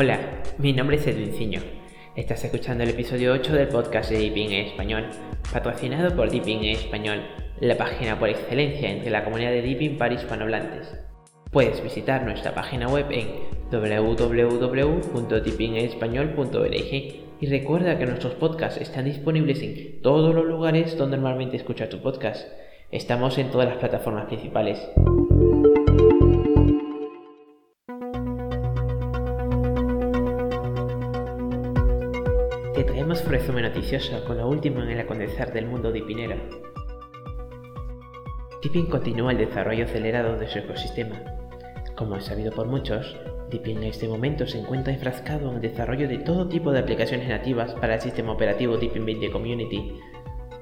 Hola, mi nombre es Edwin Ciño. Estás escuchando el episodio 8 del podcast de Deepin en Español, patrocinado por Deepin en Español, la página por excelencia entre la comunidad de Deepin para hispanohablantes. Puedes visitar nuestra página web en www.deepinespañol.org y recuerda que nuestros podcasts están disponibles en todos los lugares donde normalmente escuchas tu podcast. Estamos en todas las plataformas principales. Traemos resumen noticioso con lo último en el acontecer del mundo dipinero. Deepin continúa el desarrollo acelerado de su ecosistema. Como es sabido por muchos, Deepin en este momento se encuentra enfrascado en el desarrollo de todo tipo de aplicaciones nativas para el sistema operativo Deepin 20 Community,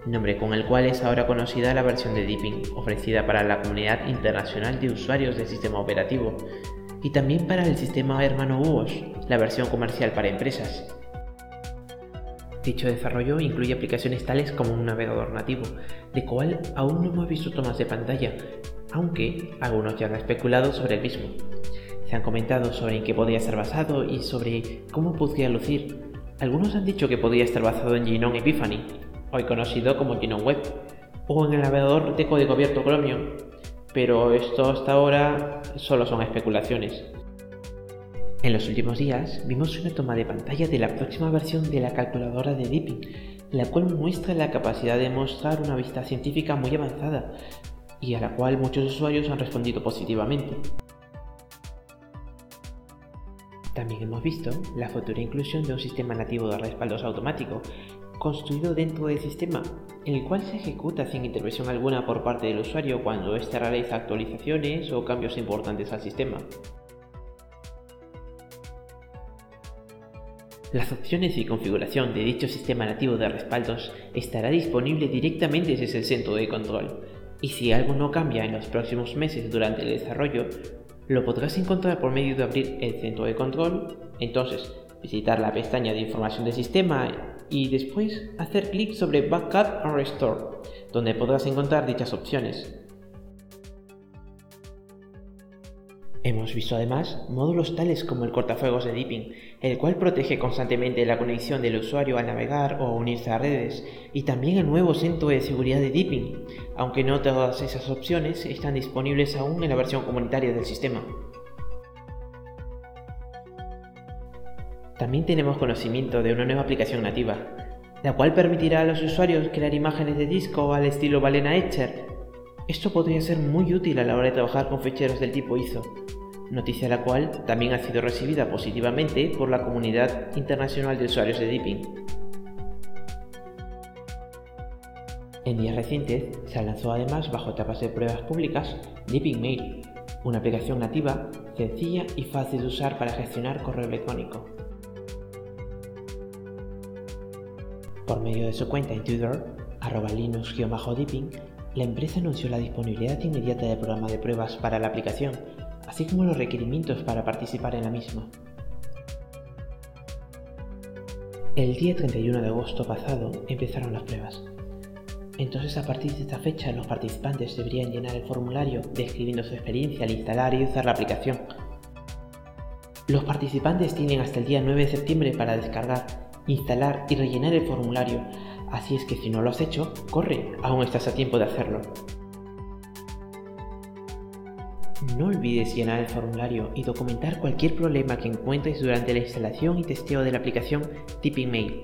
nombre con el cual es ahora conocida la versión de Deepin ofrecida para la comunidad internacional de usuarios del sistema operativo, y también para el sistema hermano UOS, la versión comercial para empresas. Dicho desarrollo incluye aplicaciones tales como un navegador nativo, de cual aún no hemos visto tomas de pantalla, aunque algunos ya han especulado sobre el mismo. Se han comentado sobre en qué podría estar basado y sobre cómo podría lucir. Algunos han dicho que podría estar basado en Genome Epiphany, hoy conocido como Genome Web, o en el navegador de código abierto Chromium, pero esto hasta ahora solo son especulaciones. En los últimos días vimos una toma de pantalla de la próxima versión de la calculadora de Deepin, la cual muestra la capacidad de mostrar una vista científica muy avanzada y a la cual muchos usuarios han respondido positivamente. También hemos visto la futura inclusión de un sistema nativo de respaldos automático construido dentro del sistema, el cual se ejecuta sin intervención alguna por parte del usuario cuando éste realiza actualizaciones o cambios importantes al sistema. Las opciones y configuración de dicho sistema nativo de respaldos estará disponible directamente desde el centro de control, y si algo no cambia en los próximos meses durante el desarrollo, lo podrás encontrar por medio de abrir el centro de control, entonces visitar la pestaña de información del sistema y después hacer clic sobre Backup and Restore, donde podrás encontrar dichas opciones. Hemos visto además módulos tales como el cortafuegos de Deepin, el cual protege constantemente la conexión del usuario al navegar o unirse a redes, y también el nuevo centro de seguridad de Deepin, aunque no todas esas opciones están disponibles aún en la versión comunitaria del sistema. También tenemos conocimiento de una nueva aplicación nativa, la cual permitirá a los usuarios crear imágenes de disco al estilo Balena Etcher. Esto podría ser muy útil a la hora de trabajar con ficheros del tipo ISO, noticia la cual también ha sido recibida positivamente por la comunidad internacional de usuarios de Deepin. En días recientes se lanzó además bajo etapas de pruebas públicas Deepin Mail, una aplicación nativa sencilla y fácil de usar para gestionar correo electrónico. Por medio de su cuenta en Twitter, arroba linux-deepin, la empresa anunció la disponibilidad inmediata del programa de pruebas para la aplicación así como los requerimientos para participar en la misma. El día 31 de agosto pasado empezaron las pruebas. Entonces a partir de esta fecha los participantes deberían llenar el formulario describiendo su experiencia al instalar y usar la aplicación. Los participantes tienen hasta el día 9 de septiembre para descargar, instalar y rellenar el formulario, así es que si no lo has hecho, corre, aún estás a tiempo de hacerlo. No olvides llenar el formulario y documentar cualquier problema que encuentres durante la instalación y testeo de la aplicación Tipping Mail.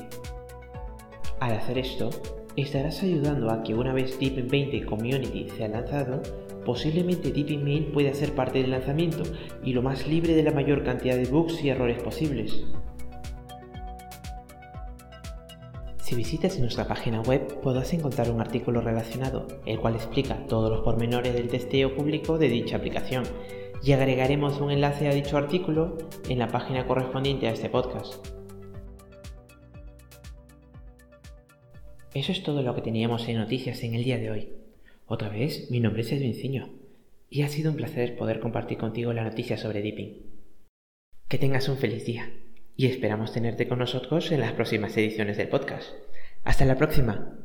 Al hacer esto, estarás ayudando a que una vez Tipping 20 Community sea lanzado, posiblemente Tipping Mail pueda ser parte del lanzamiento y lo más libre de la mayor cantidad de bugs y errores posibles. Si visitas nuestra página web podrás encontrar un artículo relacionado, el cual explica todos los pormenores del testeo público de dicha aplicación, y agregaremos un enlace a dicho artículo en la página correspondiente a este podcast. Eso es todo lo que teníamos en noticias en el día de hoy. Otra vez, mi nombre es Edwin Ciño, y ha sido un placer poder compartir contigo la noticia sobre Deepin. Que tengas un feliz día y esperamos tenerte con nosotros en las próximas ediciones del podcast. Hasta la próxima.